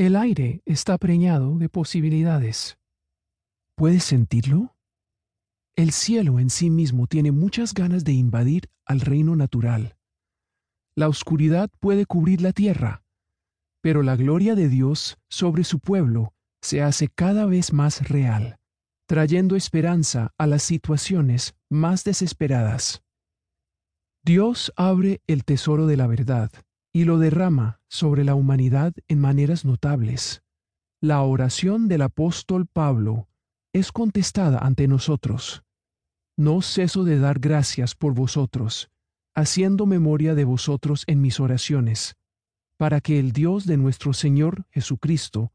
El aire está preñado de posibilidades. ¿Puedes sentirlo? El cielo en sí mismo tiene muchas ganas de invadir al reino natural. La oscuridad puede cubrir la tierra, pero la gloria de Dios sobre su pueblo se hace cada vez más real, trayendo esperanza a las situaciones más desesperadas. Dios abre el tesoro de la verdad y lo derrama sobre la humanidad en maneras notables. La oración del apóstol Pablo es contestada ante nosotros. No ceso de dar gracias por vosotros, haciendo memoria de vosotros en mis oraciones, para que el Dios de nuestro Señor Jesucristo,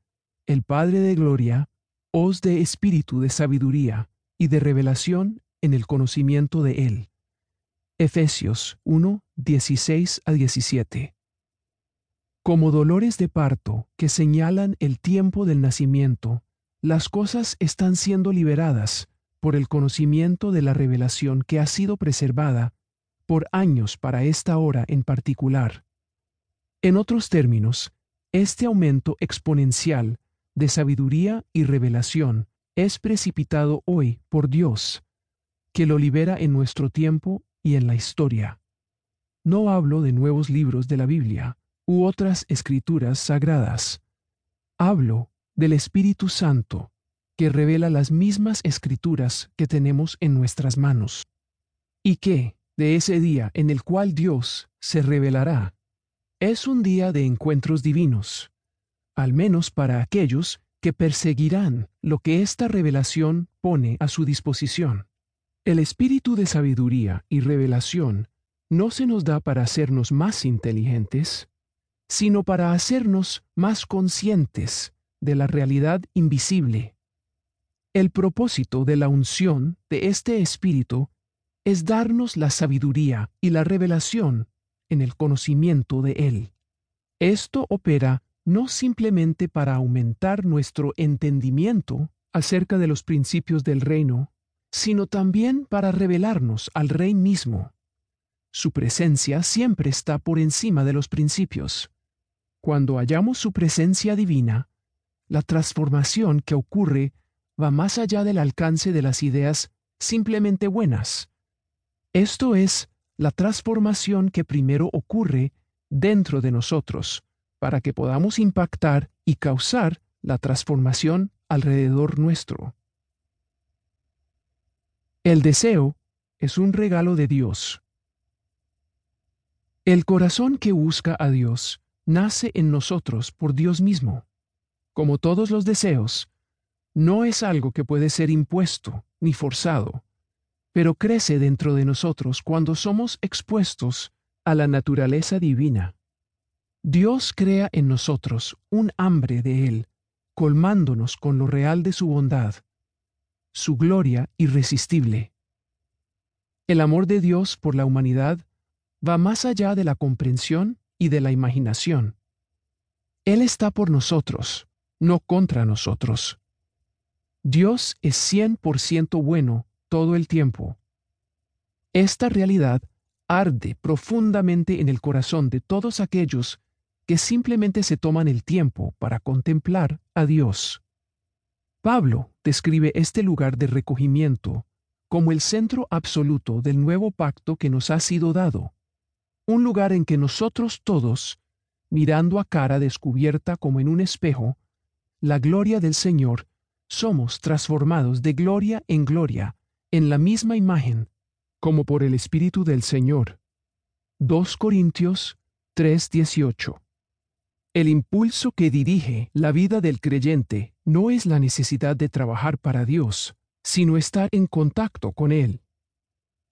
el Padre de Gloria, os dé espíritu de sabiduría y de revelación en el conocimiento de Él. Efesios 1, 16 a 17. Como dolores de parto que señalan el tiempo del nacimiento, las cosas están siendo liberadas por el conocimiento de la revelación que ha sido preservada por años para esta hora en particular. En otros términos, este aumento exponencial de sabiduría y revelación es precipitado hoy por Dios, que lo libera en nuestro tiempo y en la historia. No hablo de nuevos libros de la Biblia u otras escrituras sagradas. Hablo del Espíritu Santo, que revela las mismas escrituras que tenemos en nuestras manos, y que, de ese día en el cual Dios se revelará, es un día de encuentros divinos, al menos para aquellos que perseguirán lo que esta revelación pone a su disposición. El espíritu de sabiduría y revelación no se nos da para hacernos más inteligentes, sino para hacernos más conscientes de la realidad invisible. El propósito de la unción de este espíritu es darnos la sabiduría y la revelación en el conocimiento de Él. Esto opera no simplemente para aumentar nuestro entendimiento acerca de los principios del reino, sino también para revelarnos al Rey mismo. Su presencia siempre está por encima de los principios. Cuando hallamos su presencia divina, la transformación que ocurre va más allá del alcance de las ideas simplemente buenas. Esto es la transformación que primero ocurre dentro de nosotros, para que podamos impactar y causar la transformación alrededor nuestro. El deseo es un regalo de Dios. El corazón que busca a Dios nace en nosotros por Dios mismo. Como todos los deseos, no es algo que puede ser impuesto ni forzado, pero crece dentro de nosotros cuando somos expuestos a la naturaleza divina. Dios crea en nosotros un hambre de Él, colmándonos con lo real de su bondad, su gloria irresistible. El amor de Dios por la humanidad va más allá de la comprensión y de la imaginación. Él está por nosotros, no contra nosotros. Dios es cien por ciento bueno todo el tiempo. Esta realidad arde profundamente en el corazón de todos aquellos que simplemente se toman el tiempo para contemplar a Dios. Pablo describe este lugar de recogimiento como el centro absoluto del nuevo pacto que nos ha sido dado, un lugar en que nosotros todos, mirando a cara descubierta como en un espejo, la gloria del Señor, somos transformados de gloria en gloria en la misma imagen, como por el Espíritu del Señor. 2 Corintios 3:18 El impulso que dirige la vida del creyente no es la necesidad de trabajar para Dios, sino estar en contacto con Él.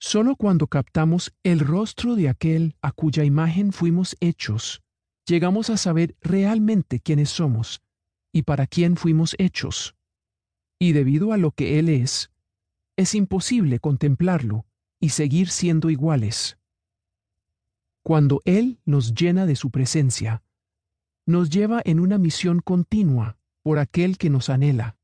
Solo cuando captamos el rostro de aquel a cuya imagen fuimos hechos, llegamos a saber realmente quiénes somos y para quién fuimos hechos. Y debido a lo que Él es, es imposible contemplarlo y seguir siendo iguales. Cuando Él nos llena de su presencia, nos lleva en una misión continua por aquel que nos anhela.